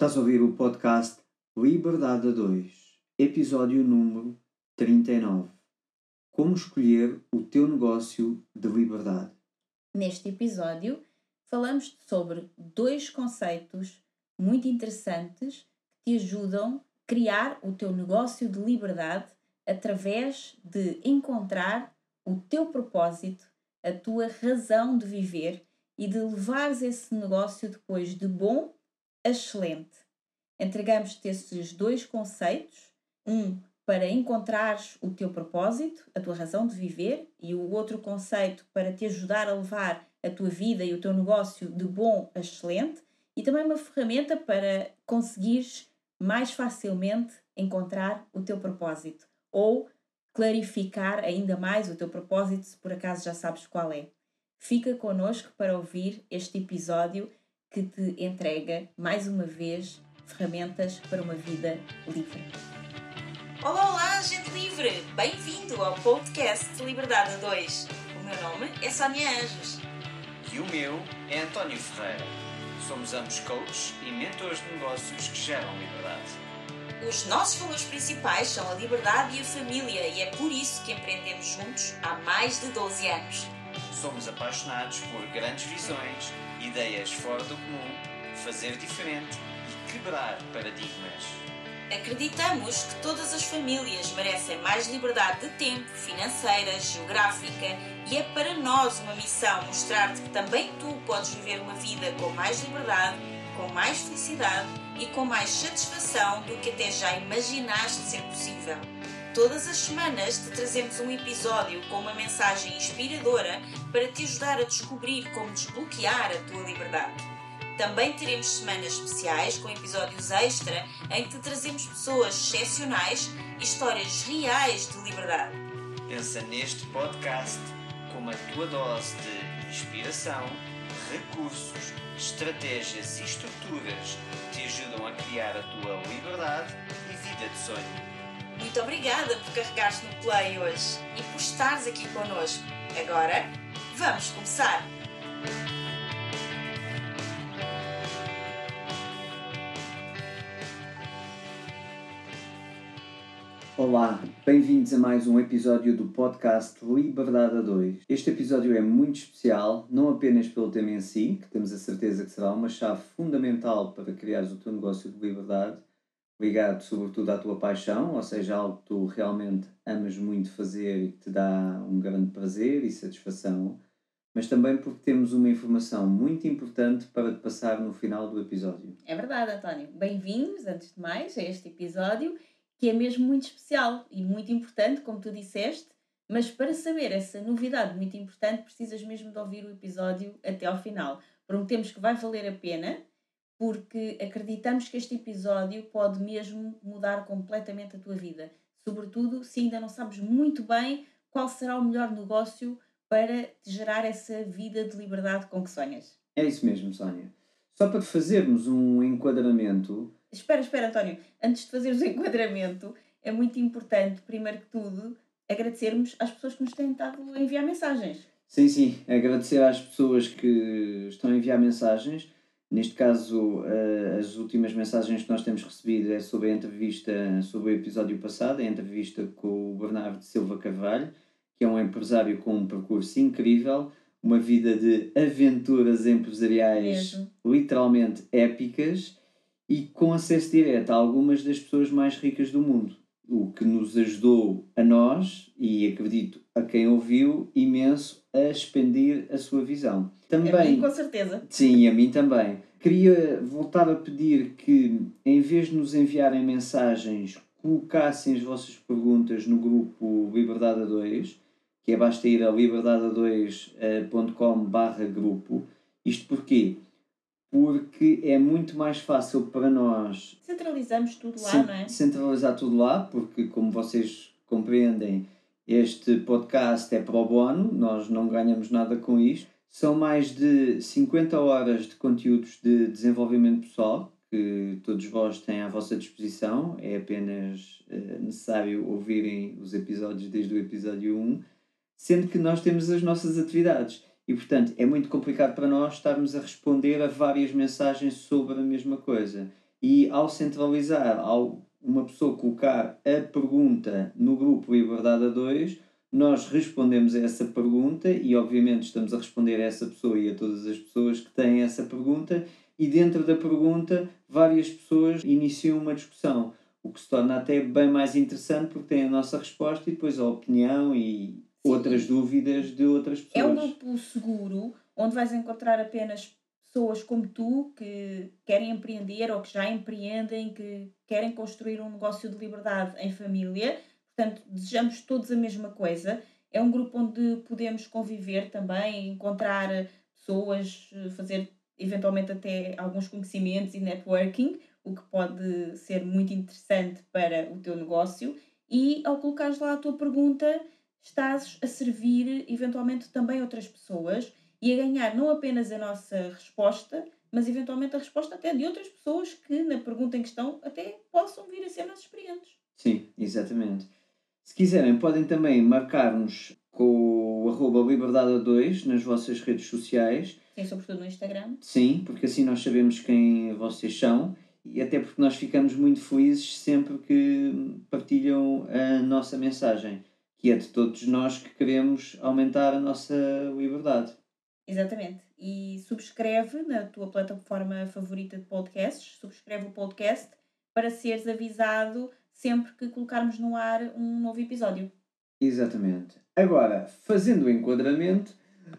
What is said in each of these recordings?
Estás a ouvir o podcast Liberdade a 2, episódio número 39. Como escolher o teu negócio de liberdade. Neste episódio, falamos sobre dois conceitos muito interessantes que te ajudam a criar o teu negócio de liberdade através de encontrar o teu propósito, a tua razão de viver e de levares esse negócio depois de bom excelente. Entregamos-te esses dois conceitos, um para encontrares o teu propósito, a tua razão de viver, e o outro conceito para te ajudar a levar a tua vida e o teu negócio de bom a excelente, e também uma ferramenta para conseguires mais facilmente encontrar o teu propósito ou clarificar ainda mais o teu propósito, se por acaso já sabes qual é. Fica connosco para ouvir este episódio que te entrega, mais uma vez, ferramentas para uma vida livre. Olá, olá, gente livre! Bem-vindo ao podcast Liberdade a 2. O meu nome é Sónia Anjos. E o meu é António Ferreira. Somos ambos coaches e mentores de negócios que geram liberdade. Os nossos valores principais são a liberdade e a família, e é por isso que empreendemos juntos há mais de 12 anos. Somos apaixonados por grandes visões, ideias fora do comum, fazer diferente e quebrar paradigmas. Acreditamos que todas as famílias merecem mais liberdade de tempo, financeira, geográfica e é para nós uma missão mostrar-te que também tu podes viver uma vida com mais liberdade, com mais felicidade e com mais satisfação do que até já imaginaste ser possível. Todas as semanas te trazemos um episódio com uma mensagem inspiradora para te ajudar a descobrir como desbloquear a tua liberdade. Também teremos semanas especiais com episódios extra em que te trazemos pessoas excepcionais e histórias reais de liberdade. Pensa neste podcast como a tua dose de inspiração, recursos, estratégias e estruturas que te ajudam a criar a tua liberdade e vida de sonho. Muito obrigada por carregares no play hoje e por estares aqui connosco. Agora, vamos começar! Olá, bem-vindos a mais um episódio do podcast Liberdade a 2. Este episódio é muito especial, não apenas pelo tema em si, que temos a certeza que será uma chave fundamental para criares o teu negócio de liberdade, ligado sobretudo à tua paixão, ou seja, algo que tu realmente amas muito fazer e que te dá um grande prazer e satisfação, mas também porque temos uma informação muito importante para te passar no final do episódio. É verdade, António. Bem-vindos, antes de mais, a este episódio que é mesmo muito especial e muito importante, como tu disseste, mas para saber essa novidade muito importante, precisas mesmo de ouvir o episódio até ao final. Prometemos que vai valer a pena, porque acreditamos que este episódio pode mesmo mudar completamente a tua vida. Sobretudo se ainda não sabes muito bem qual será o melhor negócio para te gerar essa vida de liberdade com que sonhas. É isso mesmo, Sónia. Só para fazermos um enquadramento, Espera, espera, António. Antes de fazeres o enquadramento, é muito importante, primeiro que tudo, agradecermos às pessoas que nos têm estado a enviar mensagens. Sim, sim, agradecer às pessoas que estão a enviar mensagens. Neste caso, eh, as últimas mensagens que nós temos recebido é sobre a entrevista, sobre o episódio passado, a entrevista com o Bernardo Silva Carvalho, que é um empresário com um percurso incrível, uma vida de aventuras empresariais Mesmo. literalmente épicas e com acesso direto a algumas das pessoas mais ricas do mundo. O que nos ajudou a nós, e acredito a quem ouviu, imenso a expandir a sua visão. Também, A mim, com certeza. Sim, a mim também. Queria voltar a pedir que, em vez de nos enviarem mensagens, colocassem as vossas perguntas no grupo Liberdade a 2, que é basta ir a liberdade2.com barra grupo. Isto porquê? Porque é muito mais fácil para nós Centralizamos tudo lá, não é? centralizar tudo lá, porque como vocês compreendem, este podcast é pro bono, nós não ganhamos nada com isto. São mais de 50 horas de conteúdos de desenvolvimento pessoal que todos vós têm à vossa disposição. É apenas eh, necessário ouvirem os episódios desde o episódio 1, sendo que nós temos as nossas atividades. E, portanto, é muito complicado para nós estarmos a responder a várias mensagens sobre a mesma coisa. E ao centralizar, ao uma pessoa colocar a pergunta no grupo Liberdade a 2, nós respondemos a essa pergunta e, obviamente, estamos a responder a essa pessoa e a todas as pessoas que têm essa pergunta, e dentro da pergunta, várias pessoas iniciam uma discussão, o que se torna até bem mais interessante porque tem a nossa resposta e depois a opinião e. outras dúvidas de outras pessoas. É um grupo seguro onde vais encontrar apenas pessoas como tu que querem empreender ou que já empreendem, que querem construir um negócio de liberdade em família. Portanto, desejamos todos a mesma coisa. É um grupo onde podemos conviver também, encontrar pessoas, fazer eventualmente até alguns conhecimentos e networking, o que pode ser muito interessante para o teu negócio. E ao colocares lá a tua pergunta, estás a servir eventualmente também outras pessoas e a ganhar não apenas a nossa resposta, mas eventualmente a resposta até de outras pessoas que, na pergunta em questão, até possam vir a ser nossos experientes. Sim, exatamente. Se quiserem, podem também marcar-nos com o arroba liberdade2 nas vossas redes sociais. Sim, sobretudo no Instagram. Sim, porque assim nós sabemos quem vocês são e até porque nós ficamos muito felizes sempre que partilham a nossa mensagem, que é de todos nós que queremos aumentar a nossa liberdade. Exatamente. E subscreve na tua plataforma favorita de podcasts, subscreve o podcast para seres avisado sempre que colocarmos no ar um novo episódio. Exatamente. Agora, fazendo o enquadramento,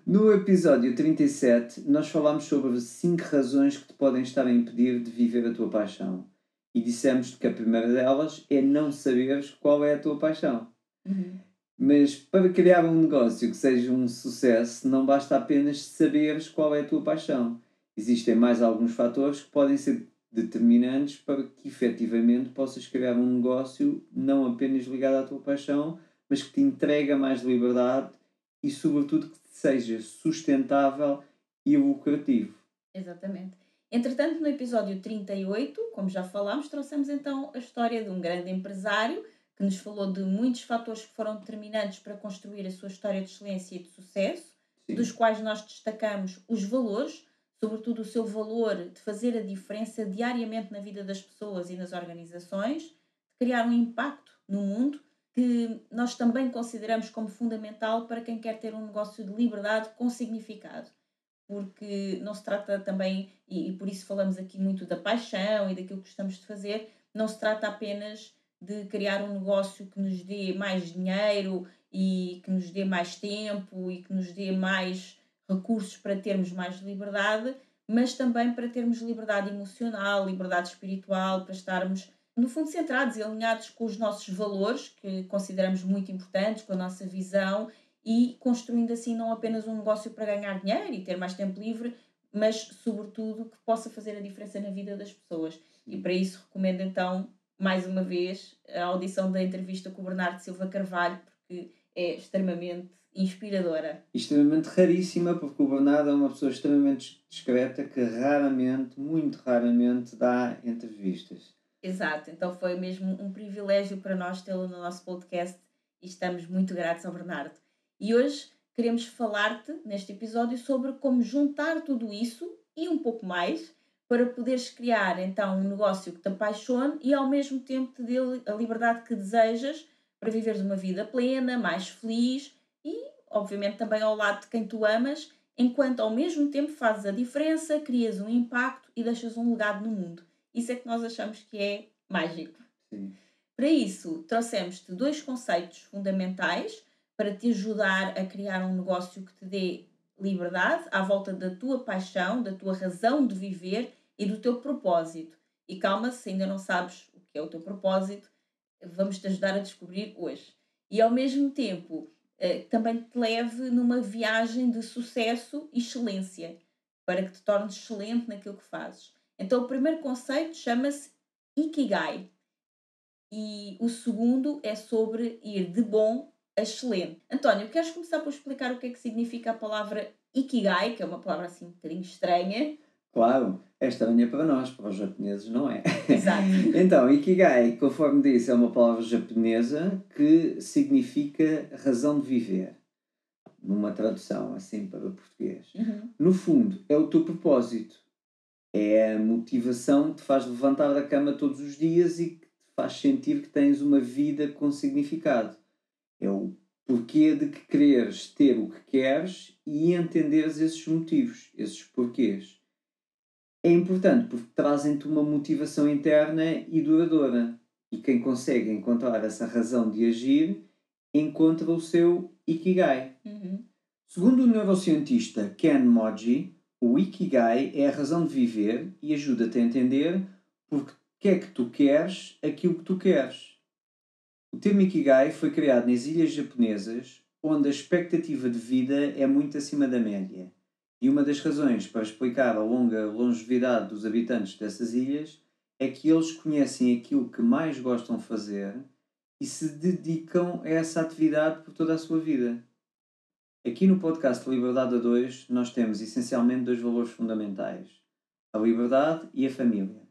no episódio 37 nós falámos sobre 5 razões que te podem estar a impedir de viver a tua paixão. E dissemos que a primeira delas é não saberes qual é a tua paixão. Uhum. Mas para criar um negócio que seja um sucesso, não basta apenas saberes qual é a tua paixão. Existem mais alguns fatores que podem ser determinantes para que efetivamente possas criar um negócio não apenas ligado à tua paixão, mas que te entrega mais liberdade e, sobretudo, que seja sustentável e lucrativo. Exatamente. Entretanto, no episódio 38, como já falámos, trouxemos então a história de um grande empresário que nos falou de muitos fatores que foram determinantes para construir a sua história de excelência e de sucesso, Sim. dos quais nós destacamos os valores, sobretudo o seu valor de fazer a diferença diariamente na vida das pessoas e nas organizações, de criar um impacto no mundo que nós também consideramos como fundamental para quem quer ter um negócio de liberdade com significado. Porque não se trata também, e, e por isso falamos aqui muito da paixão e daquilo que gostamos de fazer, não se trata apenas de criar um negócio que nos dê mais dinheiro e que nos dê mais tempo e que nos dê mais recursos para termos mais liberdade, mas também para termos liberdade emocional, liberdade espiritual, para estarmos, no fundo, centrados e alinhados com os nossos valores, que consideramos muito importantes, com a nossa visão e construindo assim não apenas um negócio para ganhar dinheiro e ter mais tempo livre, mas, sobretudo, que possa fazer a diferença na vida das pessoas. E para isso recomendo então mais uma vez, a audição da entrevista com o Bernardo Silva Carvalho, porque é extremamente inspiradora. Extremamente raríssima, porque o Bernardo é uma pessoa extremamente discreta que raramente, muito raramente, dá entrevistas. Exato, então foi mesmo um privilégio para nós tê-lo no nosso podcast e estamos muito gratos ao Bernardo. E hoje queremos falar-te, neste episódio, sobre como juntar tudo isso e um pouco mais para poderes criar então um negócio que te apaixone e ao mesmo tempo te dê a liberdade que desejas para viveres uma vida plena, mais feliz e, obviamente, também ao lado de quem tu amas, enquanto ao mesmo tempo fazes a diferença, crias um impacto e deixas um legado no mundo. Isso é que nós achamos que é mágico. Sim. Para isso, trouxemos-te dois conceitos fundamentais para te ajudar a criar um negócio que te dê liberdade à volta da tua paixão, da tua razão de viver e do teu propósito. E calma, se ainda não sabes o que é o teu propósito, vamos te ajudar a descobrir hoje. E ao mesmo tempo, eh, também te leve numa viagem de sucesso e excelência, para que te tornes excelente naquilo que fazes. Então, o primeiro conceito chama-se Ikigai. E o segundo é sobre ir de bom a excelente. António, queres começar por explicar o que é que significa a palavra Ikigai, que é uma palavra assim um bocadinho estranha? Claro, é estranha para nós, para os japoneses não é. Exato. então, Ikigai, conforme disse, é uma palavra japonesa que significa razão de viver. Numa tradução assim para o português. Uhum. No fundo, é o teu propósito. É a motivação que te faz levantar da cama todos os dias e que te faz sentir que tens uma vida com significado. É o porquê de que quereres ter o que queres e entenderes esses motivos, esses porquês. É importante porque trazem-te uma motivação interna e duradoura. E quem consegue encontrar essa razão de agir encontra o seu Ikigai. Uhum. Segundo o neurocientista Ken Moji, o Ikigai é a razão de viver e ajuda-te a entender porque é que tu queres aquilo que tu queres. O termo Ikigai foi criado nas ilhas japonesas, onde a expectativa de vida é muito acima da média. E uma das razões para explicar a longa longevidade dos habitantes dessas ilhas é que eles conhecem aquilo que mais gostam de fazer e se dedicam a essa atividade por toda a sua vida. Aqui no podcast Liberdade a 2, nós temos essencialmente dois valores fundamentais: a liberdade e a família.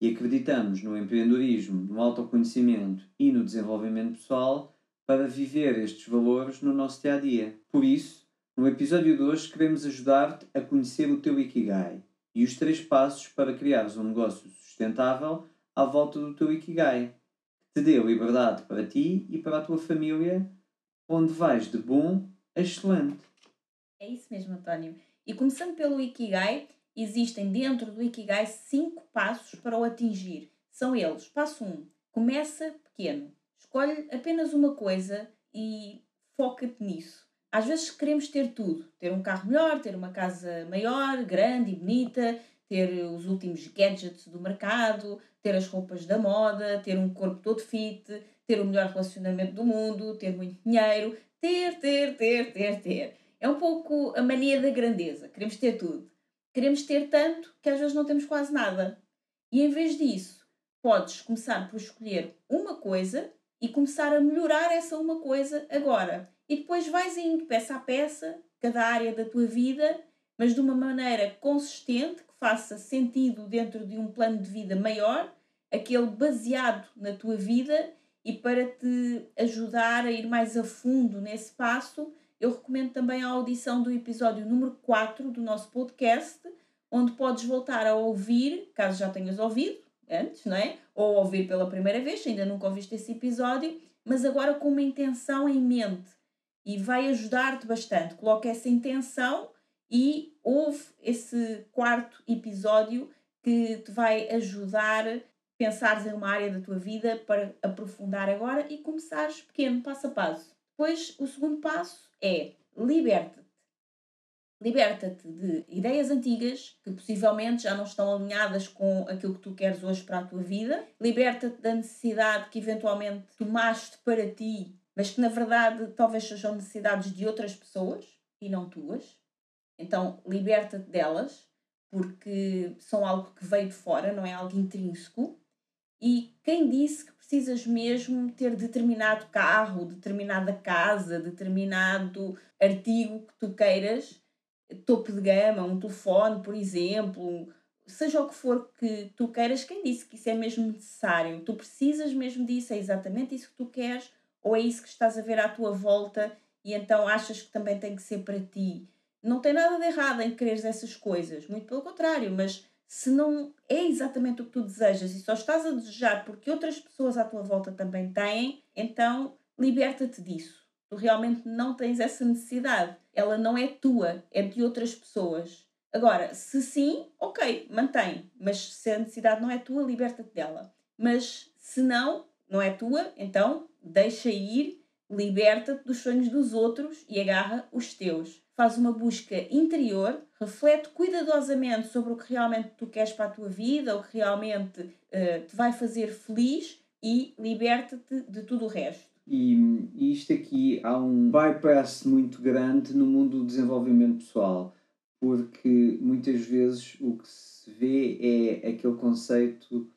E acreditamos no empreendedorismo, no autoconhecimento e no desenvolvimento pessoal para viver estes valores no nosso dia a dia. Por isso, no episódio de hoje, queremos ajudar-te a conhecer o teu Ikigai e os três passos para criares um negócio sustentável à volta do teu Ikigai, que te dê liberdade para ti e para a tua família, onde vais de bom a excelente. É isso mesmo, António. E começando pelo Ikigai, existem dentro do Ikigai cinco passos para o atingir. São eles: passo 1, um, começa pequeno. Escolhe apenas uma coisa e foca-te nisso. Às vezes queremos ter tudo: ter um carro melhor, ter uma casa maior, grande e bonita, ter os últimos gadgets do mercado, ter as roupas da moda, ter um corpo todo fit, ter o melhor relacionamento do mundo, ter muito dinheiro, ter, ter, ter, ter, ter. É um pouco a mania da grandeza. Queremos ter tudo. Queremos ter tanto que às vezes não temos quase nada. E em vez disso, podes começar por escolher uma coisa e começar a melhorar essa uma coisa agora. E depois vais indo peça a peça, cada área da tua vida, mas de uma maneira consistente, que faça sentido dentro de um plano de vida maior, aquele baseado na tua vida e para te ajudar a ir mais a fundo nesse passo, eu recomendo também a audição do episódio número 4 do nosso podcast, onde podes voltar a ouvir, caso já tenhas ouvido antes, não é? Ou ouvir pela primeira vez, se ainda nunca ouviste esse episódio, mas agora com uma intenção em mente e vai ajudar-te bastante. Coloca essa intenção e ouve esse quarto episódio que te vai ajudar a pensares em uma área da tua vida para aprofundar agora e começares pequeno, passo a passo. Depois, o segundo passo é liberta-te. Liberta-te de ideias antigas que possivelmente já não estão alinhadas com aquilo que tu queres hoje para a tua vida. Liberta-te da necessidade que eventualmente tomaste para ti, mas que na verdade talvez sejam necessidades de outras pessoas e não tuas. Então, liberta-te delas, porque são algo que veio de fora, não é algo intrínseco. E quem disse que precisas mesmo ter determinado carro, determinada casa, determinado artigo que tu queiras, topo de gama, um telefone, por exemplo, seja o que for que tu queiras, quem disse que isso é mesmo necessário? Tu precisas mesmo disso, é exatamente isso que tu queres, ou é isso que estás a ver à tua volta e então achas que também tem que ser para ti? Não tem nada de errado em quereres essas coisas, muito pelo contrário, mas se não é exatamente o que tu desejas e só estás a desejar porque outras pessoas à tua volta também têm, então liberta-te disso. Tu realmente não tens essa necessidade. Ela não é tua, é de outras pessoas. Agora, se sim, ok, mantém. Mas se a necessidade não é tua, liberta-te dela. Mas se não, não é tua, então deixa ir, liberta-te dos sonhos dos outros e agarra os teus. Faz uma busca interior, reflete cuidadosamente sobre o que realmente tu queres para a tua vida, o que realmente uh, te vai fazer feliz e liberta-te de tudo o resto. E, e isto aqui há um bypass muito grande no mundo do desenvolvimento pessoal, porque muitas vezes o que se vê é aquele conceito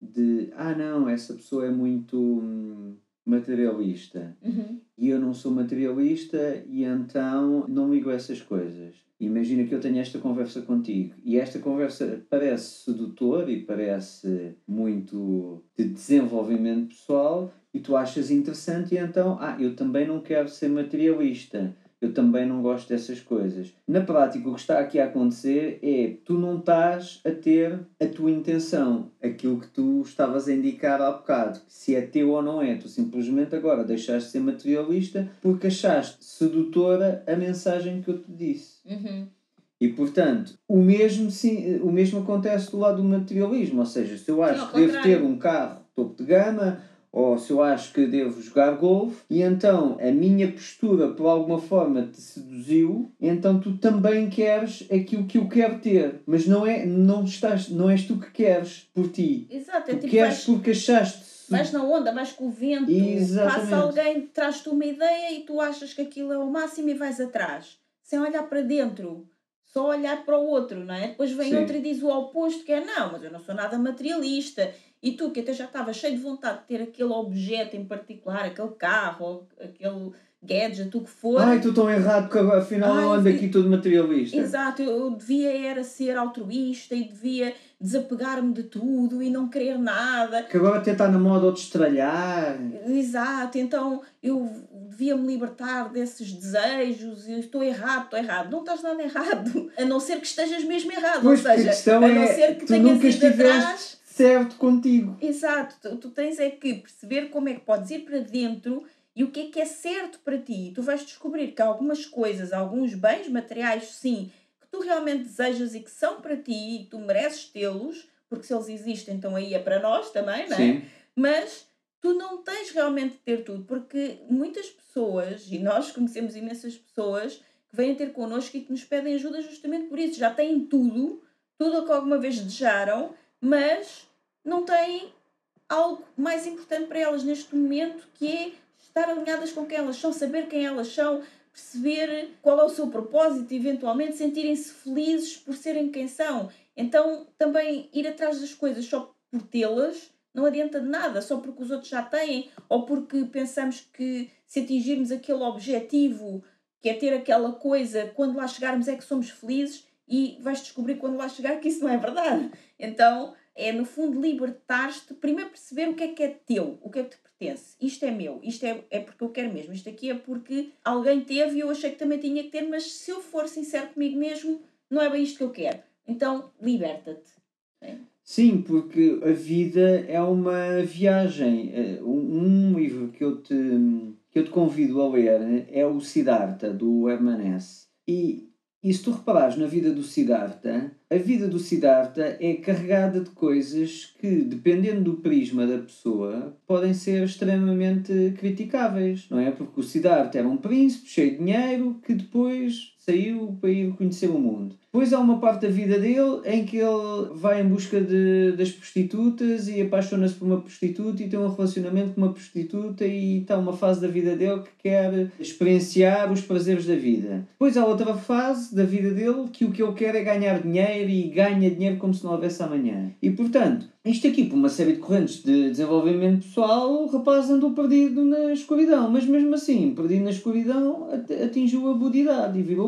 de ah não, essa pessoa é muito hum, materialista uhum. e eu não sou materialista e então não ligo a essas coisas. Imagina que eu tenho esta conversa contigo e esta conversa parece sedutor e parece muito de desenvolvimento pessoal e tu achas interessante e então, ah, eu também não quero ser materialista. Eu também não gosto dessas coisas. Na prática, o que está aqui a acontecer é tu não estás a ter a tua intenção, aquilo que tu estavas a indicar há bocado, se é teu ou não é. Tu simplesmente agora deixaste de ser materialista porque achaste sedutora a mensagem que eu te disse. Uhum. E portanto, o mesmo, sim, o mesmo acontece do lado do materialismo, ou seja, se eu acho que devo ter um carro topo de gama, ou se eu acho que devo jogar golfe, e então a minha postura por alguma forma te seduziu, então tu também queres aquilo que eu quero ter, mas não é não estás, não és tu que queres por ti. Exato, é Tu tipo, queres vais, porque achaste vais na onda, vais com o vento, Exatamente. passa alguém, traz-te uma ideia e tu achas que aquilo é o máximo e vais atrás, sem olhar para dentro. Só olhar para o outro, não é? Depois vem Sim. outro e diz o oposto, que é não, mas eu não sou nada materialista. E tu, que até já estava cheio de vontade de ter aquele objeto em particular, aquele carro, aquele gadget, o que for. Ai, estou tão errado que agora, afinal eu Ai, ando vi- aqui todo materialista. Exato, eu eu devia era ser altruísta e devia desapegar-me de tudo e não querer nada. Que agora até está na moda o de estralhar. Exato, então eu devia me libertar desses desejos e eu estou errado, estou errado. Não estás nada errado, a não ser que estejas mesmo errado. Pois, Ou porque seja, a não é, ser que tu tenhas nunca estiveste atrás. Certo contigo. Exato, tu, tu tens é que perceber como é que podes ir para dentro e o que é que é certo para ti. Tu vais descobrir que há algumas coisas, alguns bens materiais, sim, que tu realmente desejas e que são para ti e que tu mereces tê-los, porque se eles existem, então aí é para nós também, não é? Sim. mas tu não tens realmente de ter tudo, porque muitas pessoas, e nós conhecemos imensas pessoas, que vêm ter connosco e que nos pedem ajuda justamente por isso. Já têm tudo, tudo o que alguma vez desejaram, mas não têm algo mais importante para elas neste momento, que é estar alinhadas com quem elas são, saber quem elas são, perceber qual é o seu propósito eventualmente sentirem-se felizes por serem quem são. Então, também ir atrás das coisas só por tê-las não adianta de nada, só porque os outros já têm ou porque pensamos que se atingirmos aquele objetivo, que é ter aquela coisa, quando lá chegarmos é que somos felizes e vais descobrir quando lá chegar que isso não é verdade. Então, é no fundo libertar-te, primeiro perceber o que é que é teu, o que é que te pertence. Isto é meu, isto é, é porque eu quero mesmo, isto aqui é porque alguém teve e eu achei que também tinha que ter, mas se eu for sincero comigo mesmo, não é bem isto que eu quero. Então, liberta-te. Sim, porque a vida é uma viagem. Eh, Um livro que eu te, que eu te convido a ler é o Siddhartha, do Herman Hesse. E, e se tu reparares na vida do Siddhartha, a vida do Siddhartha é carregada de coisas que, dependendo do prisma da pessoa, podem ser extremamente criticáveis, não é? Porque o Siddhartha era um príncipe cheio de dinheiro que depois saiu para ir conhecer o mundo. Depois há uma parte da vida dele em que ele vai em busca de, das prostitutas e apaixona-se por uma prostituta e tem um relacionamento com uma prostituta e está uma fase da vida dele que quer experienciar os prazeres da vida. Depois há outra fase da vida dele que o que ele quer é ganhar dinheiro e ganha dinheiro como se não houvesse amanhã. E portanto, isto aqui, por uma série de correntes de desenvolvimento pessoal, o rapaz andou perdido na escuridão, mas mesmo assim, perdido na escuridão, at- atingiu a budidade e virou.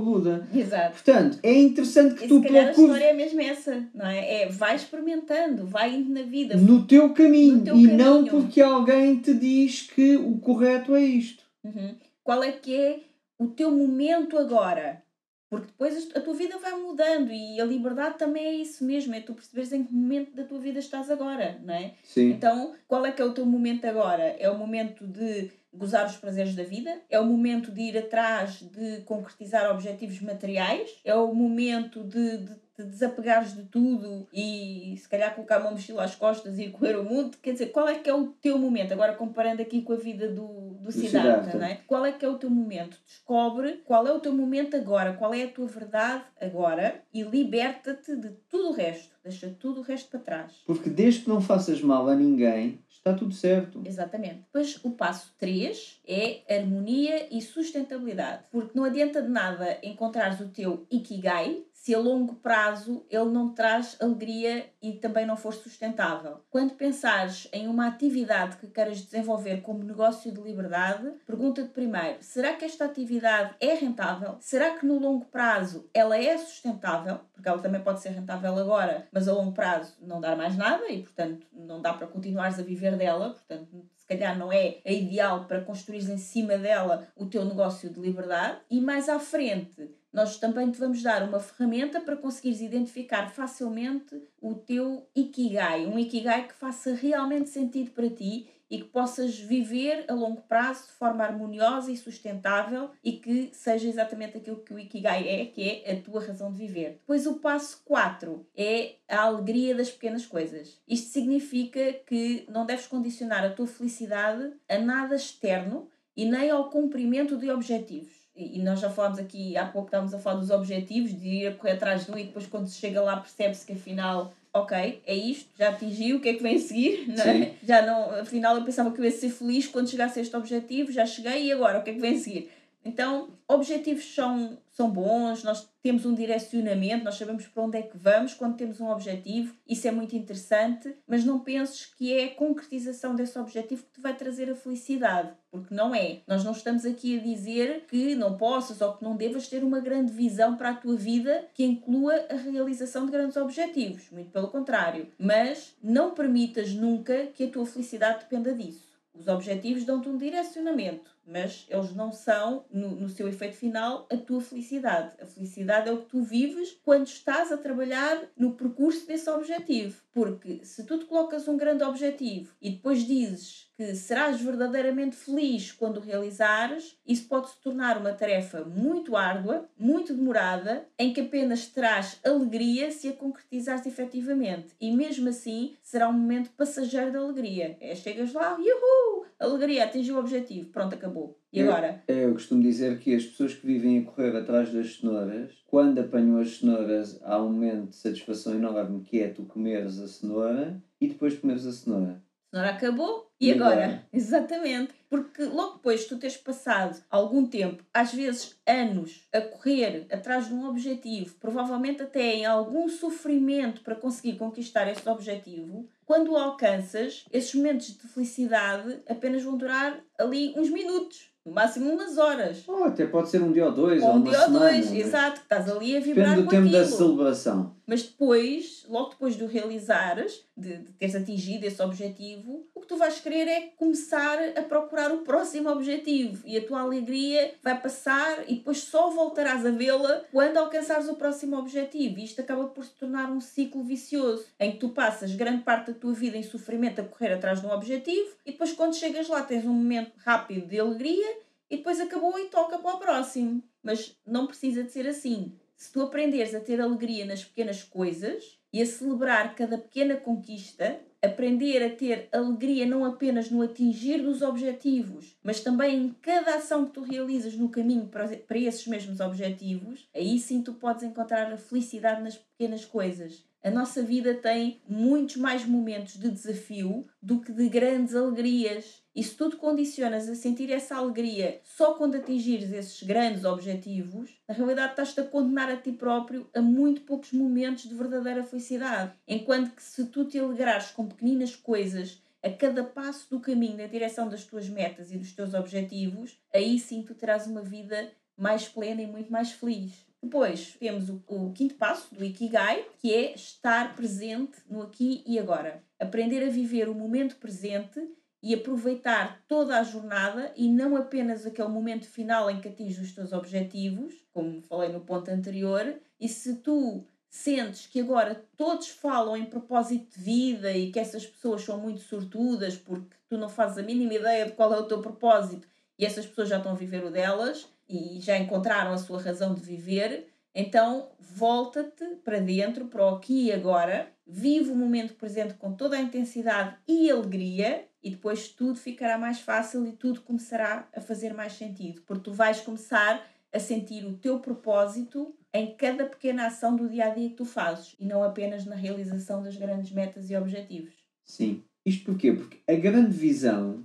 Exato. Portanto, é interessante que E tu se calhar a procures história é mesmo essa, não é? É vai experimentando, vai indo na vida. no teu caminho No teu e não caminho. porque alguém te diz que o correto é isto. Uhum. Qual é que é o teu momento agora? Porque depois a tua vida vai mudando e a liberdade também é isso mesmo, é tu perceberes em que momento da tua vida estás agora, não é? Sim. Então, qual é que é o teu momento agora? É o momento de gozar os prazeres da vida? É o momento de ir atrás de concretizar objetivos materiais? É o momento de, de te desapegares de tudo e se calhar colocar uma mochila às costas e ir correr o mundo? Quer dizer, qual é que é o teu momento? Agora comparando aqui com a vida do, do Siddhartha. não é? Qual é que é o teu momento? Descobre qual é o teu momento agora, qual é a tua verdade agora e liberta-te de tudo o resto. Deixa tudo o resto para trás. Porque desde que não faças mal a ninguém, está tudo certo. Exatamente. Depois o passo 3 é harmonia e sustentabilidade. Porque não adianta de nada encontrares o teu ikigai se a longo prazo ele não traz alegria e também não for sustentável. Quando pensares em uma atividade que queiras desenvolver como negócio de liberdade, pergunta-te primeiro: será que esta atividade é rentável? Será que no longo prazo ela é sustentável? Porque ela também pode ser rentável agora, mas a longo prazo não dar mais nada e, portanto, não dá para continuares a viver dela. Portanto, se calhar não é a ideal para construir em cima dela o teu negócio de liberdade. E mais à frente, nós também te vamos dar uma ferramenta para conseguires identificar facilmente o teu Ikigai, um Ikigai que faça realmente sentido para ti e que possas viver a longo prazo de forma harmoniosa e sustentável e que seja exatamente aquilo que o Ikigai é, que é a tua razão de viver. Depois o passo 4 é a alegria das pequenas coisas. Isto significa que não deves condicionar a tua felicidade a nada externo e nem ao cumprimento de objetivos e nós já falámos aqui, há pouco estávamos a falar dos objetivos, de ir a correr atrás de um e depois quando se chega lá percebe-se que afinal, ok, é isto, já atingi, o que é que vem a seguir? Não é? Já não, afinal eu pensava que eu ia ser feliz quando chegasse a este objetivo, já cheguei e agora, o que é que vem a seguir? Então, objetivos são, são bons, nós temos um direcionamento, nós sabemos para onde é que vamos quando temos um objetivo, isso é muito interessante, mas não penses que é a concretização desse objetivo que te vai trazer a felicidade, porque não é. Nós não estamos aqui a dizer que não possas ou que não devas ter uma grande visão para a tua vida que inclua a realização de grandes objetivos, muito pelo contrário. Mas não permitas nunca que a tua felicidade dependa disso. Os objetivos dão-te um direcionamento, mas eles não são, no, no seu efeito final, a tua felicidade. A felicidade é o que tu vives quando estás a trabalhar no percurso desse objetivo. Porque se tu te colocas um grande objetivo e depois dizes que serás verdadeiramente feliz quando o realizares, isso pode se tornar uma tarefa muito árdua, muito demorada, em que apenas terás alegria se a concretizares efetivamente. E mesmo assim será um momento passageiro de alegria. É, chegas lá, uhul, alegria, atingiu o objetivo, pronto, acabou. E eu, agora? Eu costumo dizer que as pessoas que vivem a correr atrás das cenouras, quando apanham as cenouras, há um momento de satisfação enorme que é tu comeres a cenoura e depois de comeres a cenoura. Cenoura acabou e, agora? Exatamente. Porque logo depois de tu teres passado algum tempo, às vezes anos, a correr atrás de um objetivo, provavelmente até em algum sofrimento para conseguir conquistar esse objetivo, quando o alcanças, esses momentos de felicidade apenas vão durar ali uns minutos no máximo umas horas. Oh, até pode ser um dia ou dois. Ou um dia ou dois, exato, que estás ali a vibrar Depende do tempo aquilo. da celebração. Mas depois, logo depois de o realizares, de, de teres atingido esse objetivo, o que tu vais querer é começar a procurar o próximo objetivo e a tua alegria vai passar e depois só voltarás a vê-la quando alcançares o próximo objetivo. E isto acaba por se tornar um ciclo vicioso em que tu passas grande parte da tua vida em sofrimento a correr atrás de um objetivo e depois quando chegas lá tens um momento rápido de alegria e depois acabou e toca para o próximo. Mas não precisa de ser assim. Se tu aprenderes a ter alegria nas pequenas coisas e a celebrar cada pequena conquista, aprender a ter alegria não apenas no atingir dos objetivos, mas também em cada ação que tu realizas no caminho para, esses mesmos objetivos, aí sim tu podes encontrar a felicidade nas pequenas coisas. A nossa vida tem muitos mais momentos de desafio do que de grandes alegrias. E se tu te condicionas a sentir essa alegria só quando atingires esses grandes objetivos, na realidade estás-te a condenar a ti próprio a muito poucos momentos de verdadeira felicidade. Enquanto que se tu te alegrares com pequeninas coisas a cada passo do caminho na direção das tuas metas e dos teus objetivos, aí sim tu terás uma vida mais plena e muito mais feliz. Depois temos o, o, quinto passo do Ikigai, que é estar presente no aqui e agora. Aprender a viver o momento presente e aproveitar toda a jornada e não apenas aquele momento final em que atinges os teus objetivos, como falei no ponto anterior, e se tu sentes que agora todos falam em propósito de vida e que essas pessoas são muito sortudas porque tu não fazes a mínima ideia de qual é o teu propósito e essas pessoas já estão a viver o delas e já encontraram a sua razão de viver, então volta-te para dentro, para o aqui e agora, vive o momento presente com toda a intensidade e alegria e depois tudo ficará mais fácil e tudo começará a fazer mais sentido, porque tu vais começar a sentir o teu propósito em cada pequena ação do dia a dia que tu fazes e não apenas na realização das grandes metas e objetivos. Sim. Isto porquê? Porque a grande visão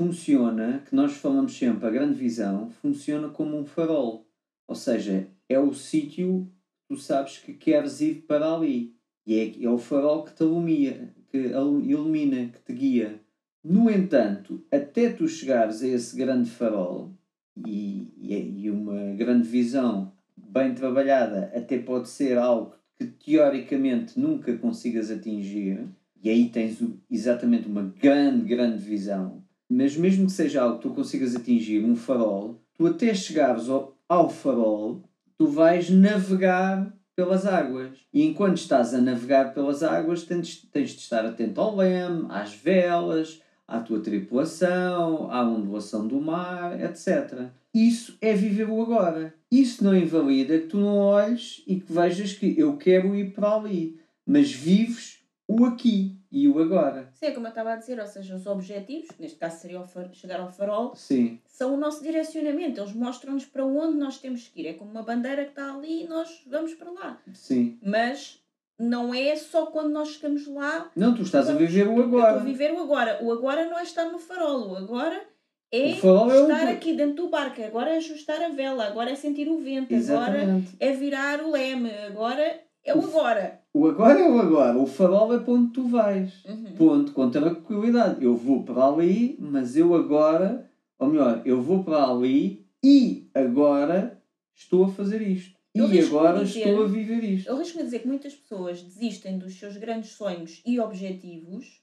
funciona, que nós falamos sempre, a grande visão funciona como um farol. Ou seja, é o sítio que tu sabes que queres ir para ali. E é, é o farol que te ilumina, que ilumina, que te guia. No entanto, até tu chegares a esse grande farol e, e, e uma grande visão bem trabalhada, até pode ser algo que teoricamente nunca consigas atingir, e aí tens exatamente uma grande, grande visão. Mas mesmo que seja algo que tu consigas atingir, um farol, tu até chegares ao, ao farol, tu vais navegar pelas águas. E enquanto estás a navegar pelas águas, tens, tens de estar atento ao leme, às velas, à tua tripulação, à ondulação do mar, etc. Isso é viver o agora. Isso não invalida que tu não olhes e que vejas que eu quero ir para ali, mas vives o aqui e o agora. Sim, é como eu estava a dizer, ou seja, os objetivos, neste caso seria chegar ao farol, Sim. são o nosso direcionamento, eles mostram-nos para onde nós temos que ir. É como uma bandeira que está ali e nós vamos para lá. Sim. Mas não é só quando nós chegamos lá. Não, tu estás a viver o agora. Estou a viver o agora. O agora não é estar no farol, o agora é o é estar aqui dentro do barco, agora é ajustar a vela, agora é sentir o vento, Exatamente. agora é virar o leme, agora é o, o agora. O agora é o agora, o farol é para onde tu vais. Uhum. Ponto, com tranquilidade. Eu vou para ali, mas eu agora, ou melhor, eu vou para ali e agora estou a fazer isto. Eu e agora dizer, estou a viver isto. Eu risco-me dizer que muitas pessoas desistem dos seus grandes sonhos e objetivos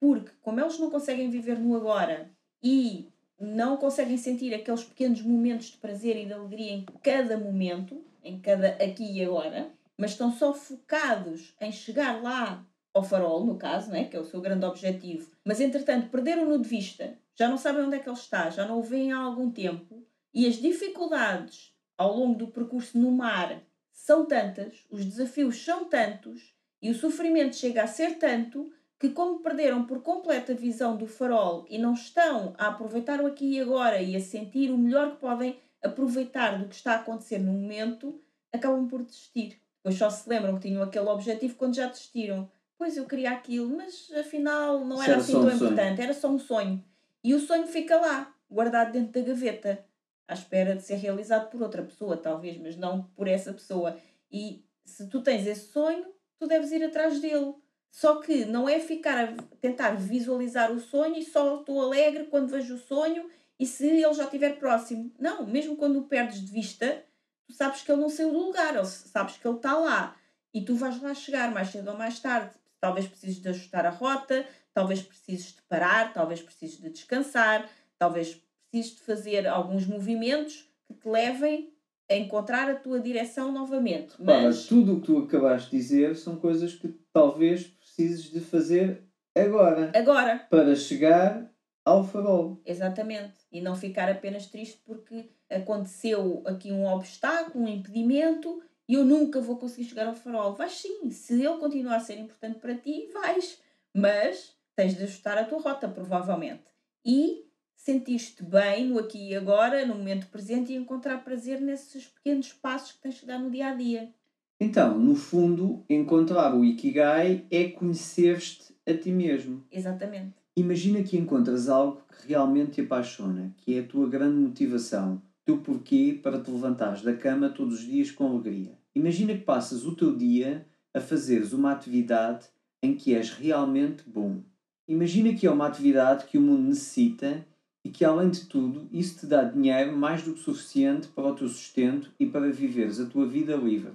porque, como eles não conseguem viver no agora e não conseguem sentir aqueles pequenos momentos de prazer e de alegria em cada momento, em cada aqui e agora, mas estão só focados em chegar lá ao farol, no caso, né, que é o seu grande objetivo, mas entretanto perderam-no de vista, já não sabem onde é que ele está, já não o veem há algum tempo, e as dificuldades ao longo do percurso no mar são tantas, os desafios são tantos, e o sofrimento chega a ser tanto que, como perderam por completo a visão do farol e não estão a aproveitar o aqui e agora e a sentir o melhor que podem aproveitar do que está a acontecer no momento, acabam por desistir. Depois só se lembram que tinham aquele objetivo quando já desistiram. Pois eu queria aquilo, mas afinal não era, era assim tão um importante, sonho. era só um sonho. E o sonho fica lá, guardado dentro da gaveta, à espera de ser realizado por outra pessoa, talvez, mas não por essa pessoa. E se tu tens esse sonho, tu deves ir atrás dele só que não é ficar a tentar visualizar o sonho e só estou alegre quando vejo o sonho e se ele já estiver próximo. Não, mesmo quando o perdes de vista, tu sabes que ele não saiu do lugar, sabes que ele está lá e tu vais lá chegar mais cedo ou mais tarde. Talvez precises de ajustar a rota, talvez precises de parar, talvez precises de descansar, talvez precises de fazer alguns movimentos que te levem a encontrar a tua direção novamente. Mas tudo o que tu acabaste de dizer são coisas que talvez precises de fazer agora. Agora. Para chegar ao farol. Exatamente. E não ficar apenas triste porque aconteceu aqui um obstáculo, um impedimento e eu nunca vou conseguir chegar ao farol. Vais sim, se ele continuar a ser importante para ti, vais. Mas tens de ajustar a tua rota, provavelmente. E sentir-te bem no aqui e agora, no momento presente e encontrar prazer nesses pequenos passos que tens de dar no dia a dia. Então, no fundo, encontrar o Ikigai é conhecer-te a ti mesmo. Exatamente. Imagina que encontras algo que realmente te apaixona, que é a tua grande motivação, teu porquê para te levantares da cama todos os dias com alegria. Imagina que passas o teu dia a fazeres uma atividade em que és realmente bom. Imagina que é uma atividade que o mundo necessita e que, além de tudo, isso te dá dinheiro mais do que suficiente para o teu sustento e para viveres a tua vida livre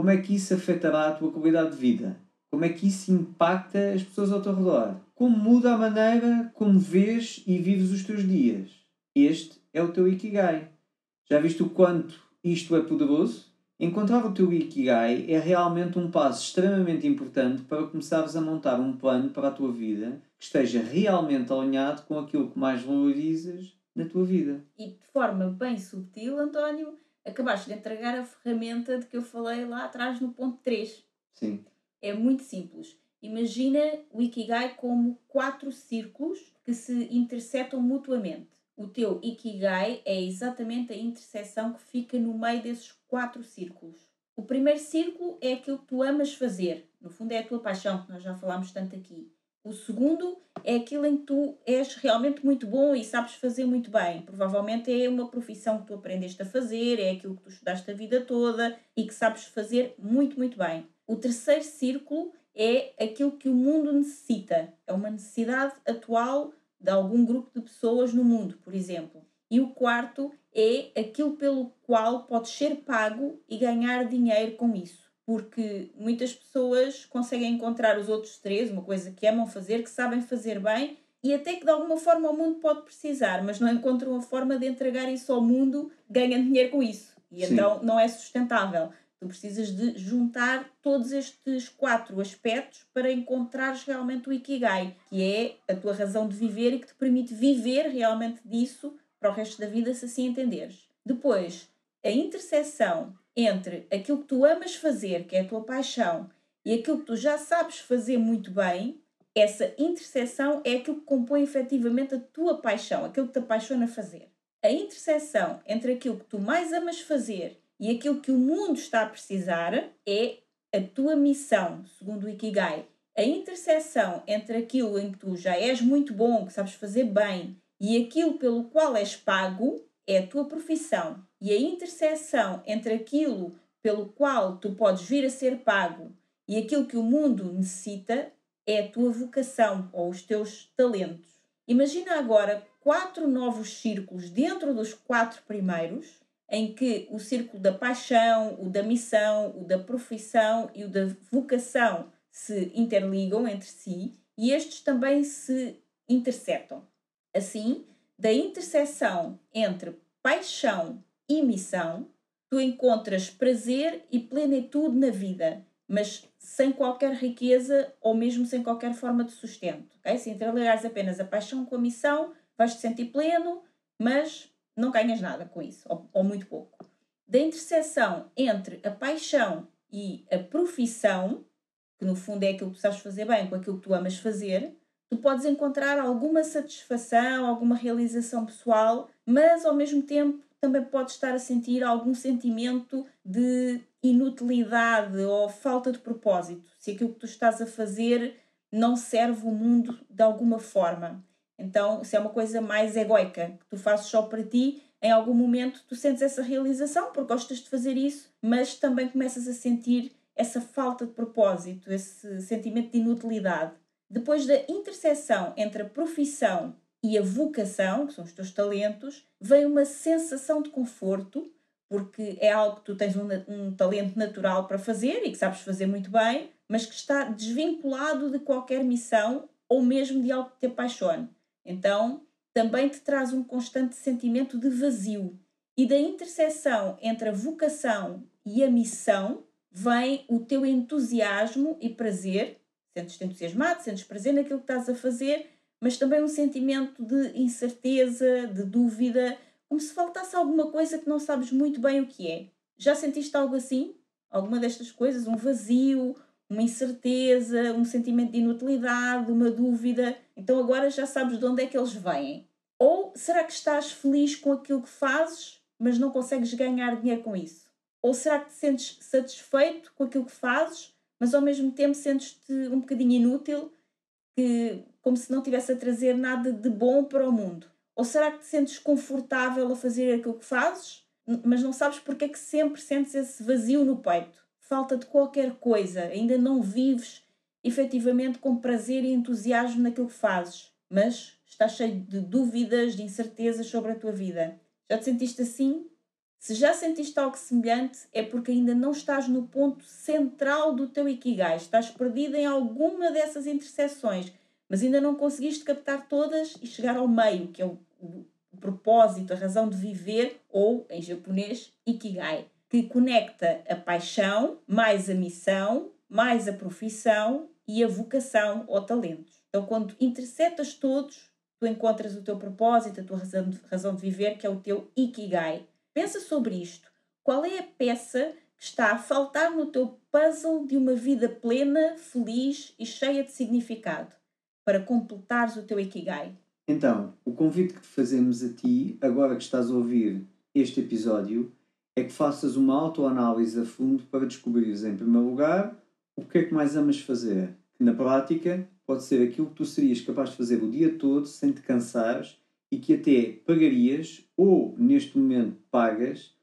como é que isso afetará a tua qualidade de vida? Como é que isso impacta as pessoas ao teu redor? Como muda a maneira como vês e vives os teus dias? Este é o teu Ikigai. Já viste o quanto isto é poderoso? Encontrar o teu Ikigai é realmente um passo extremamente importante para começares a montar um plano para a tua vida que esteja realmente alinhado com aquilo que mais valorizas na tua vida. E de forma bem subtil, António, acabaste de entregar a ferramenta de que eu falei lá atrás no ponto 3. Sim. É muito simples. Imagina o Ikigai como quatro círculos que se interceptam mutuamente. O teu Ikigai é exatamente a interseção que fica no meio desses quatro círculos. O primeiro círculo é aquilo que tu amas fazer. No fundo, é a tua paixão, que nós já falámos tanto aqui. O segundo é aquilo em que tu és realmente muito bom e sabes fazer muito bem. Provavelmente é uma profissão que tu aprendeste a fazer, é aquilo que tu estudaste a vida toda e que sabes fazer muito, muito bem. O terceiro círculo é aquilo que o mundo necessita. É uma necessidade atual de algum grupo de pessoas no mundo, por exemplo. E o quarto é aquilo pelo qual podes ser pago e ganhar dinheiro com isso porque muitas pessoas conseguem encontrar os outros três, uma coisa que amam fazer, que sabem fazer bem e até que de alguma forma o mundo pode precisar, mas não encontram a forma de entregar isso ao mundo, ganham dinheiro com isso. E Sim. então não é sustentável. Tu precisas de juntar todos estes quatro aspectos para encontrares realmente o Ikigai, que é a tua razão de viver e que te permite viver realmente disso para o resto da vida, se assim entenderes. Depois, a interseção entre aquilo que tu amas fazer, que é a tua paixão, e aquilo que tu já sabes fazer muito bem, essa interseção é aquilo que compõe efetivamente a tua paixão, aquilo que te apaixona fazer. A interseção entre aquilo que tu mais amas fazer e aquilo que o mundo está a precisar é a tua missão, segundo o Ikigai. A interseção entre aquilo em que tu já és muito bom, que sabes fazer bem, e aquilo pelo qual és pago é a tua profissão e a interseção entre aquilo pelo qual tu podes vir a ser pago e aquilo que o mundo necessita é a tua vocação ou os teus talentos. Imagina agora quatro novos círculos dentro dos quatro primeiros, em que o círculo da paixão, o da missão, o da profissão e o da vocação se interligam entre si e estes também se interceptam. Assim, da interseção entre paixão e missão, tu encontras prazer e plenitude na vida, mas sem qualquer riqueza ou mesmo sem qualquer forma de sustento. Okay? Se interligares apenas a paixão com a missão, vais te sentir pleno, mas não ganhas nada com isso, ou, ou muito pouco. Da interseção entre a paixão e a profissão, que no fundo é aquilo que tu sabes fazer bem com aquilo que tu amas fazer, tu podes encontrar alguma satisfação, alguma realização pessoal, mas ao mesmo tempo também podes estar a sentir algum sentimento de inutilidade ou falta de propósito, se aquilo que tu estás a fazer não serve o mundo de alguma forma. Então, se é uma coisa mais egoica, que tu fazes só para ti, em algum momento tu sentes essa realização porque gostas de fazer isso, mas também começas a sentir essa falta de propósito, esse sentimento de inutilidade. Depois da interseção entre a profissão e a vocação, que são os teus talentos, vem uma sensação de conforto, porque é algo que tu tens um, um talento natural para fazer e que sabes fazer muito bem, mas que está desvinculado de qualquer missão ou mesmo de algo que te apaixone. Então, também te traz um constante sentimento de vazio. E da interseção entre a vocação e a missão vem o teu entusiasmo e prazer Sentes-te entusiasmado, sentes prazer naquilo que estás a fazer, mas também um sentimento de incerteza, de dúvida, como se faltasse alguma coisa que não sabes muito bem o que é. Já sentiste algo assim? Alguma destas coisas? Um vazio, uma incerteza, um sentimento de inutilidade, uma dúvida? Então agora já sabes de onde é que eles vêm. Ou será que estás feliz com aquilo que fazes, mas não consegues ganhar dinheiro com isso? Ou será que te sentes satisfeito com aquilo que fazes, mas ao mesmo tempo sentes-te um bocadinho inútil, que, como se não tivesse a trazer nada de bom para o mundo? Ou será que te sentes confortável a fazer aquilo que fazes, mas não sabes porque é que sempre sentes esse vazio no peito? Falta de qualquer coisa, ainda não vives efetivamente com prazer e entusiasmo naquilo que fazes, mas estás cheio de dúvidas, de incertezas sobre a tua vida. Já te sentiste assim? Se já sentiste algo semelhante, é porque ainda não estás no ponto central do teu Ikigai. Estás perdido em alguma dessas interseções, mas ainda não conseguiste captar todas e chegar ao meio, que é o, o, o propósito, a razão de viver, ou em japonês, Ikigai, que conecta a paixão, mais a missão, mais a profissão e a vocação ou talento. Então, quando interceptas todos, tu encontras o teu propósito, a tua razão de, razão de viver, que é o teu Ikigai Pensa sobre isto. Qual é a peça que está a faltar no teu puzzle de uma vida plena, feliz e cheia de significado para completares o teu Ikigai? Então, o convite que te fazemos a ti, agora que estás a ouvir este episódio, é que faças uma autoanálise a fundo para descobrires, em primeiro lugar, o que é que mais amas fazer, na prática pode ser aquilo que tu serias capaz de fazer o dia todo sem te cansares e que até pagarias ou neste momento pagas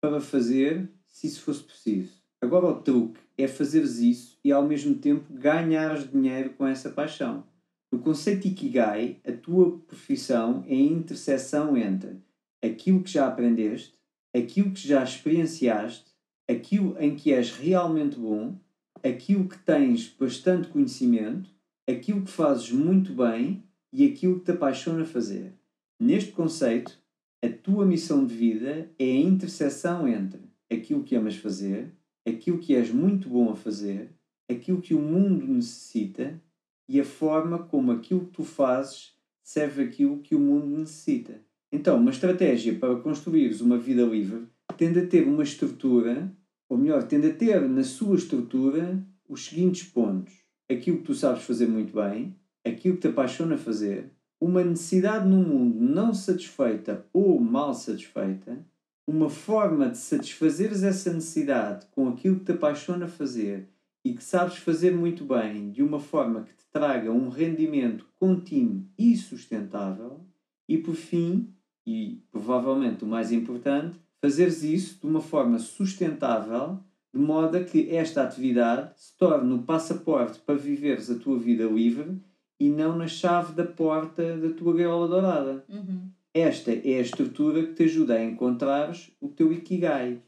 para fazer se isso fosse preciso. Agora o truque é fazeres isso e ao mesmo tempo ganhares dinheiro com essa paixão. No conceito Ikigai, a tua profissão é a interseção entre aquilo que já aprendeste, aquilo que já experienciaste, aquilo em que és realmente bom, aquilo que tens bastante conhecimento, aquilo que fazes muito bem e aquilo que te apaixona fazer. Neste conceito, a tua missão de vida é a interseção entre aquilo que amas fazer, aquilo que és muito bom a fazer, aquilo que o mundo necessita e a forma como aquilo que tu fazes serve aquilo que o mundo necessita. Então, uma estratégia para construires uma vida livre tende a ter uma estrutura, ou melhor, tende a ter na sua estrutura os seguintes pontos: aquilo que tu sabes fazer muito bem, aquilo que te apaixona fazer, uma necessidade no mundo não satisfeita ou mal satisfeita, uma forma de satisfazeres essa necessidade com aquilo que te apaixona fazer e que sabes fazer muito bem de uma forma que te traga um rendimento contínuo e sustentável, e por fim, e provavelmente o mais importante, fazeres isso de uma forma sustentável, de modo a que esta atividade se torne o passaporte para viveres a tua vida livre e não na chave da porta da tua gaiola dourada. Uhum. Esta é a estrutura que te ajuda a encontrares o teu Ikigai,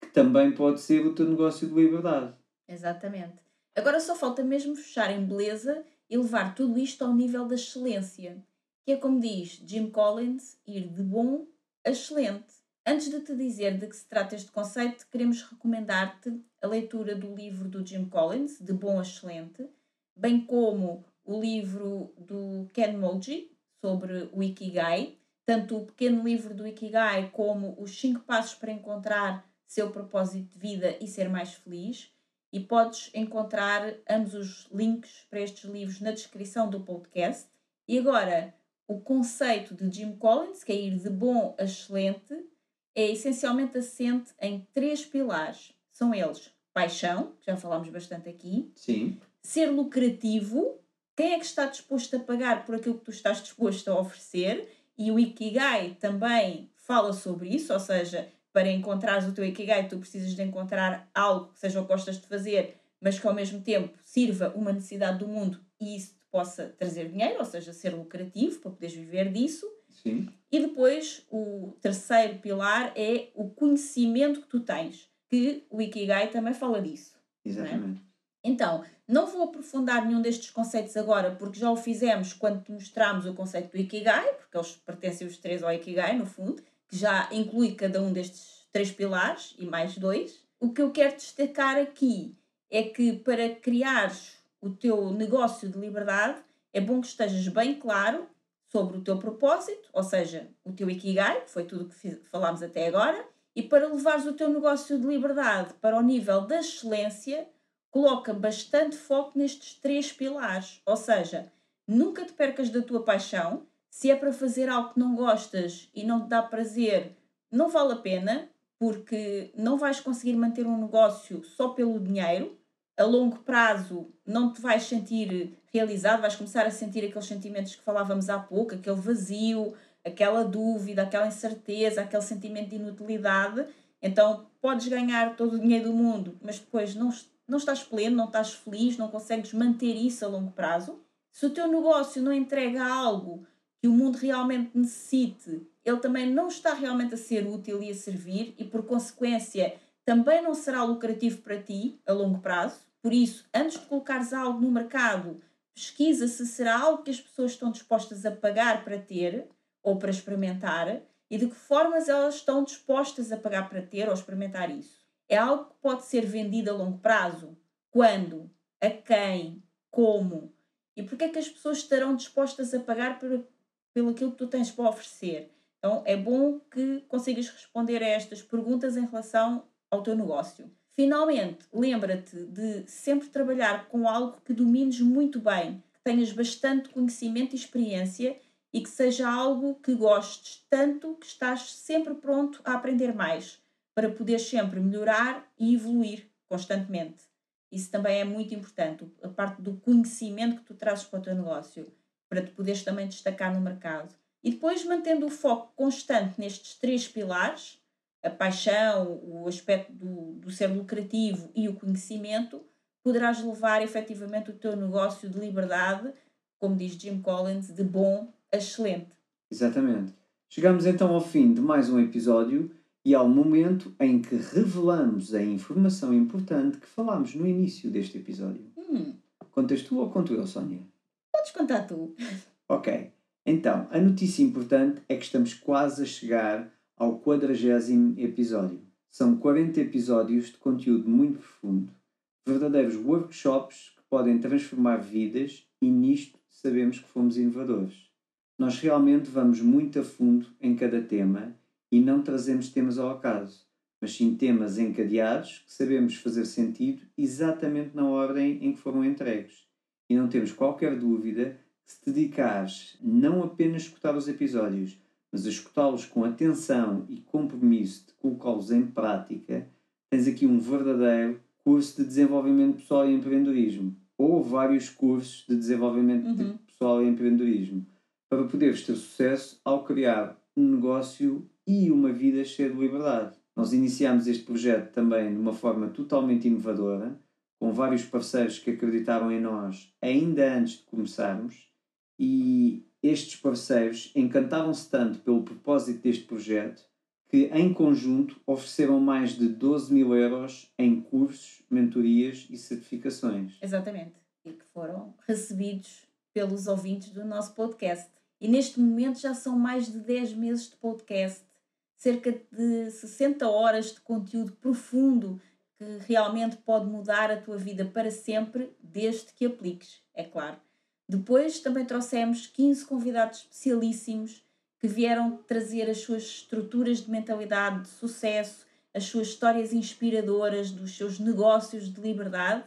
que também pode ser o teu negócio de liberdade. Exatamente. Agora só falta mesmo fechar em beleza e levar tudo isto ao nível da excelência, que é como diz Jim Collins, ir de bom a excelente. Antes de te dizer de que se trata este conceito, queremos recomendar-te a leitura do livro do Jim Collins, De Bom a Excelente, bem como o livro do Ken Moji sobre o Ikigai, tanto o pequeno livro do Ikigai como os 5 passos para encontrar seu propósito de vida e ser mais feliz. E podes encontrar ambos os links para estes livros na descrição do podcast. E agora, o conceito de Jim Collins, que é ir de bom a excelente, é essencialmente assente em três pilares. São eles paixão, que já falámos bastante aqui, Sim, ser lucrativo, quem é que está disposto a pagar por aquilo que tu estás disposto a oferecer? E o Ikigai também fala sobre isso, ou seja, para encontrares o teu Ikigai, tu precisas de encontrar algo que seja o que gostas de fazer, mas que ao mesmo tempo sirva uma necessidade do mundo e isso possa trazer dinheiro, ou seja, ser lucrativo para poderes viver disso. sim, E depois o terceiro pilar é o conhecimento que tu tens, que o Ikigai também fala disso. exatamente. Então, não vou aprofundar nenhum destes conceitos agora, porque já o fizemos quando mostramos o conceito do Ikigai, porque eles pertencem os três ao Ikigai, no fundo, que já inclui cada um destes três pilares e mais dois. O que eu quero destacar aqui é que para criares o teu negócio de liberdade, é bom que estejas bem claro sobre o teu propósito, ou seja, o teu Ikigai, que foi tudo o que falámos até agora, e para levares o teu negócio de liberdade para o nível da excelência, coloca bastante foco nestes três pilares. Ou seja, nunca te percas da tua paixão. Se é para fazer algo que não gostas e não te dá prazer, não vale a pena, porque não vais conseguir manter um negócio só pelo dinheiro. A longo prazo não te vais sentir realizado, vais começar a sentir aqueles sentimentos que falávamos há pouco, aquele vazio, aquela dúvida, aquela incerteza, aquele sentimento de inutilidade. Então podes ganhar todo o dinheiro do mundo, mas depois não, não estás pleno, não estás feliz, não consegues manter isso a longo prazo. Se o teu negócio não entrega algo que o mundo realmente necessite, ele também não está realmente a ser útil e a servir e, por consequência, também não será lucrativo para ti a longo prazo. Por isso, antes de colocares algo no mercado, pesquisa se será algo que as pessoas estão dispostas a pagar para ter ou para experimentar e de que formas elas estão dispostas a pagar para ter ou experimentar isso. É algo que pode ser vendido a longo prazo? Quando? A quem? Como? E porquê é que as pessoas estarão dispostas a pagar por, pelo aquilo que tu tens para oferecer? Então é bom que consigas responder a estas perguntas em relação ao teu negócio. Finalmente, lembra-te de sempre trabalhar com algo que domines muito bem, que tenhas bastante conhecimento e experiência e que seja algo que gostes tanto que estás sempre pronto a aprender mais, para poder sempre melhorar e evoluir constantemente. Isso também é muito importante, a parte do conhecimento que tu trazes para o teu negócio, para te poderes também destacar no mercado. E depois mantendo o foco constante nestes três pilares, a paixão, o aspecto do, do ser lucrativo e o conhecimento, poderás levar efetivamente o teu negócio de liberdade, como diz Jim Collins, de bom a excelente. Exatamente. Chegamos então ao fim de mais um episódio e ao momento em que revelamos a informação importante que falámos no início deste episódio. Hum, Contas tu ou conto eu, Sónia? podes contar tu. Ok. Então, a notícia importante é que estamos quase a chegar ao quadragésimo episódio. São 40 episódios de conteúdo muito profundo. Verdadeiros workshops que podem transformar vidas e nisto sabemos que fomos inovadores. Nós realmente vamos muito a fundo em cada tema e não trazemos temas ao acaso, mas sim temas encadeados que sabemos fazer sentido exatamente na ordem em que foram entregues. E não temos qualquer dúvida que se dedicares não apenas a escutar os episódios, mas a escutá-los com atenção e compromisso de colocá-los em prática, tens aqui um verdadeiro curso de desenvolvimento pessoal e empreendedorismo, ou vários cursos de desenvolvimento de Uhum. pessoal e empreendedorismo, para poderes ter sucesso ao criar um negócio e uma vida cheia de liberdade. Nós iniciámos este projeto também de uma forma totalmente inovadora, com vários parceiros que acreditaram em nós ainda antes de começarmos, e estes parceiros encantaram-se tanto pelo propósito deste projeto que, em conjunto, ofereceram mais de 12 mil euros em cursos, mentorias e certificações. Exatamente. E que foram recebidos pelos ouvintes do nosso podcast. E neste momento já são mais de 10 meses de podcast, cerca de 60 horas de conteúdo profundo que realmente pode mudar a tua vida para sempre, desde que apliques, é claro. Depois também trouxemos 15 convidados especialíssimos que vieram trazer as suas estruturas de mentalidade de sucesso, as suas histórias inspiradoras dos seus negócios de liberdade,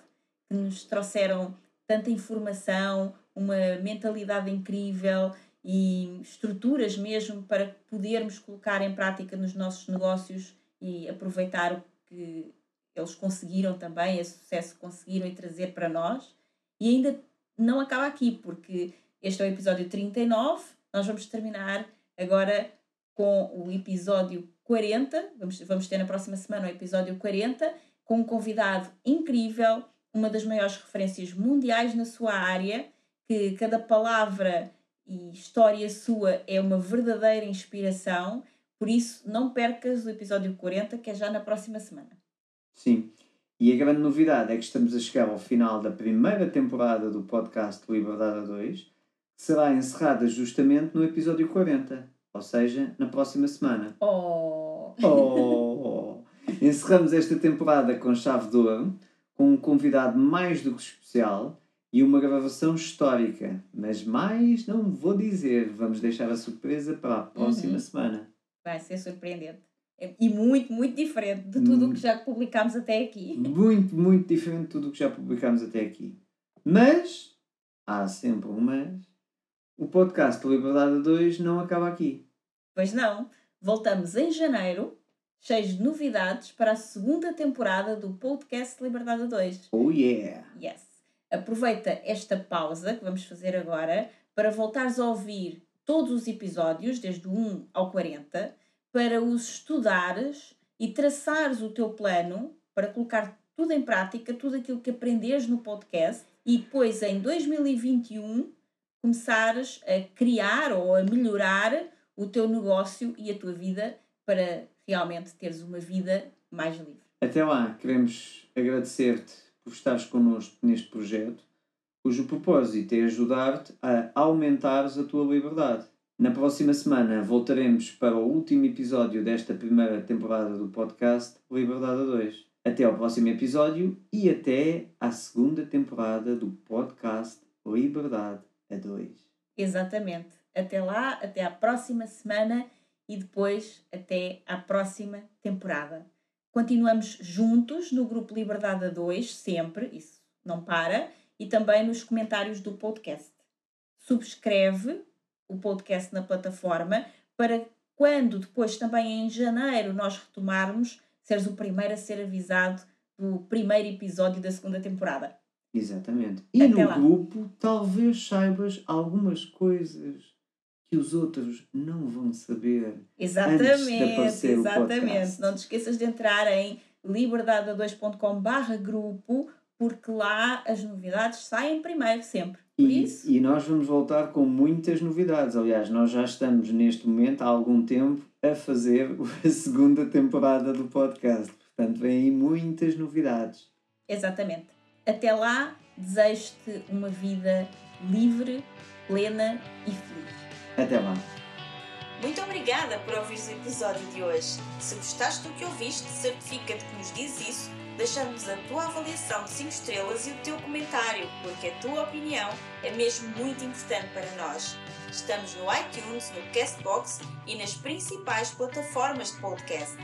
que nos trouxeram tanta informação, uma mentalidade incrível e estruturas mesmo para podermos colocar em prática nos nossos negócios e aproveitar o que eles conseguiram também, esse sucesso que conseguiram e trazer para nós. E ainda não acaba aqui, porque este é o episódio 39, nós vamos terminar agora com o episódio 40, vamos, vamos ter na próxima semana o episódio 40, com um convidado incrível, uma das maiores referências mundiais na sua área, que cada palavra e história sua é uma verdadeira inspiração, por isso não percas o episódio 40, que é já na próxima semana. Sim. E a grande novidade é que estamos a chegar ao final da primeira temporada do podcast Liberdade a 2, que será encerrada justamente no episódio 40, ou seja, na próxima semana. Oh! Oh! Encerramos esta temporada com chave de ouro, com um convidado mais do que especial e uma gravação histórica. Mas mais não vou dizer, vamos deixar a surpresa para a próxima Uhum. semana. Vai ser surpreendente. E muito, muito diferente de tudo o que já publicámos até aqui. Muito, muito diferente de tudo o que já publicámos até aqui. Mas, há sempre um mas, o podcast Liberdade 2 não acaba aqui. Pois não, voltamos em janeiro, cheios de novidades para a segunda temporada do podcast Liberdade 2. Oh yeah! Yes! Aproveita esta pausa que vamos fazer agora para voltares a ouvir todos os episódios, desde o 1 ao 40, para os estudares e traçares o teu plano para colocar tudo em prática, tudo aquilo que aprenderes no podcast e depois em 2021 começares a criar ou a melhorar o teu negócio e a tua vida para realmente teres uma vida mais livre. Até lá, queremos agradecer-te por estares connosco neste projeto, cujo propósito é ajudar-te a aumentares a tua liberdade. Na próxima semana voltaremos para o último episódio desta primeira temporada do podcast Liberdade a 2. Até ao próximo episódio e até à segunda temporada do podcast Liberdade a 2. Exatamente. Até lá, até à próxima semana e depois até à próxima temporada. Continuamos juntos no grupo Liberdade a 2, sempre, isso não para, e também nos comentários do podcast. Subscreve o podcast na plataforma para quando depois também em janeiro nós retomarmos, seres o primeiro a ser avisado do primeiro episódio da segunda temporada. Exatamente. E Até no lá. grupo talvez saibas algumas coisas que os outros não vão saber. Exatamente, exatamente. Não te esqueças de entrar em liberdade2.com barra grupo, porque lá as novidades saem primeiro sempre. E, isso, e nós vamos voltar com muitas novidades. Aliás, nós já estamos neste momento há algum tempo a fazer a segunda temporada do podcast. Portanto, vem aí muitas novidades. exatamente. Até lá, desejo-te uma vida livre, plena e feliz. Até lá. Muito obrigada por ouvires o episódio de hoje. Se gostaste do que ouviste, certifica-te que nos diz isso, deixando-nos a tua avaliação de 5 estrelas e o teu comentário, porque a tua opinião é mesmo muito importante para nós. Estamos no iTunes, no Castbox e nas principais plataformas de podcast.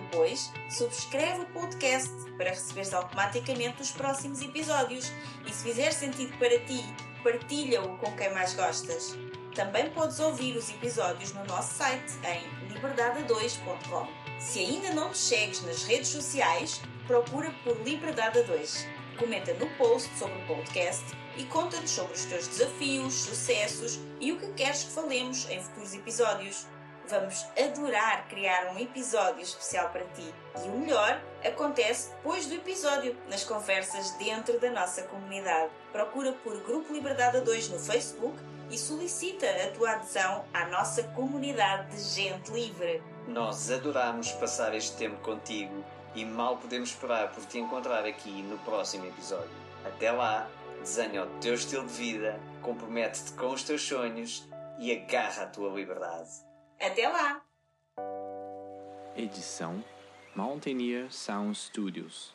Depois, subscreve o podcast para receberes automaticamente os próximos episódios e se fizer sentido para ti, partilha-o com quem mais gostas. Também podes ouvir os episódios no nosso site em liberdade2.com. Se ainda não nos segues nas redes sociais, procura por Liberdade 2. Comenta no post sobre o podcast e conta-nos sobre os teus desafios, sucessos e o que queres que falemos em futuros episódios. Vamos adorar criar um episódio especial para ti. E o melhor acontece depois do episódio, nas conversas dentro da nossa comunidade. Procura por Grupo Liberdade 2 no Facebook e solicita a tua adesão à nossa comunidade de gente livre. Nós adoramos passar este tempo contigo e mal podemos esperar por te encontrar aqui no próximo episódio. Até lá, desenha o teu estilo de vida, compromete-te com os teus sonhos e agarra a tua liberdade. Até lá! Edição Mountaineer Sound Studios.